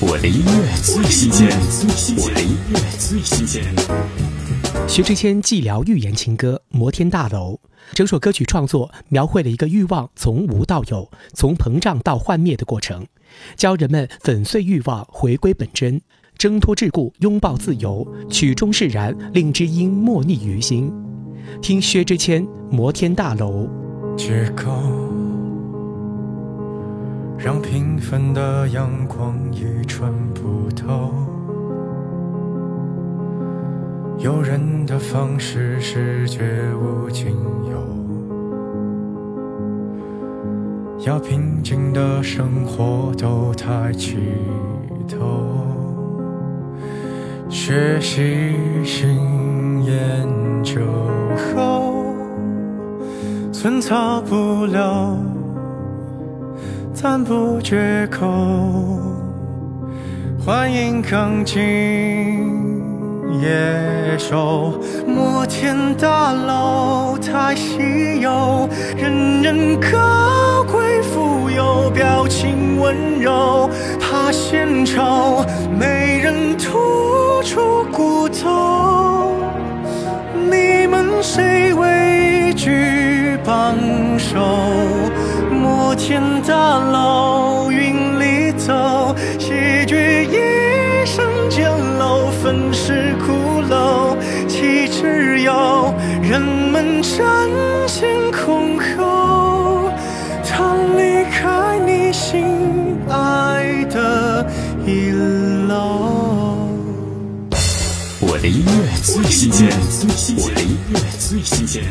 我的音乐最新鲜，我的音乐最新鲜。薛之谦寂寥寓言情歌《摩天大楼》，整首歌曲创作描绘了一个欲望从无到有、从膨胀到幻灭的过程，教人们粉碎欲望，回归本真，挣脱桎梏，拥抱自由，曲终释然，令知音莫逆于心。听薛之谦《摩天大楼》。借口让平凡的阳光已穿不透。诱人的方式是绝无仅有，要平静的生活都抬起头。学习新研究后。寸草不留，赞不绝口。欢迎刚进野兽，摩天大楼太稀有，人人高贵富有，表情温柔，怕献丑，没人吐出骨头。你们谁畏惧？帮手，天大楼云里走，谢绝一生简陋，粉饰骷髅，岂只有人们争先恐后？他离开你心爱的一楼。我的音乐最新鲜，我的音乐最新鲜。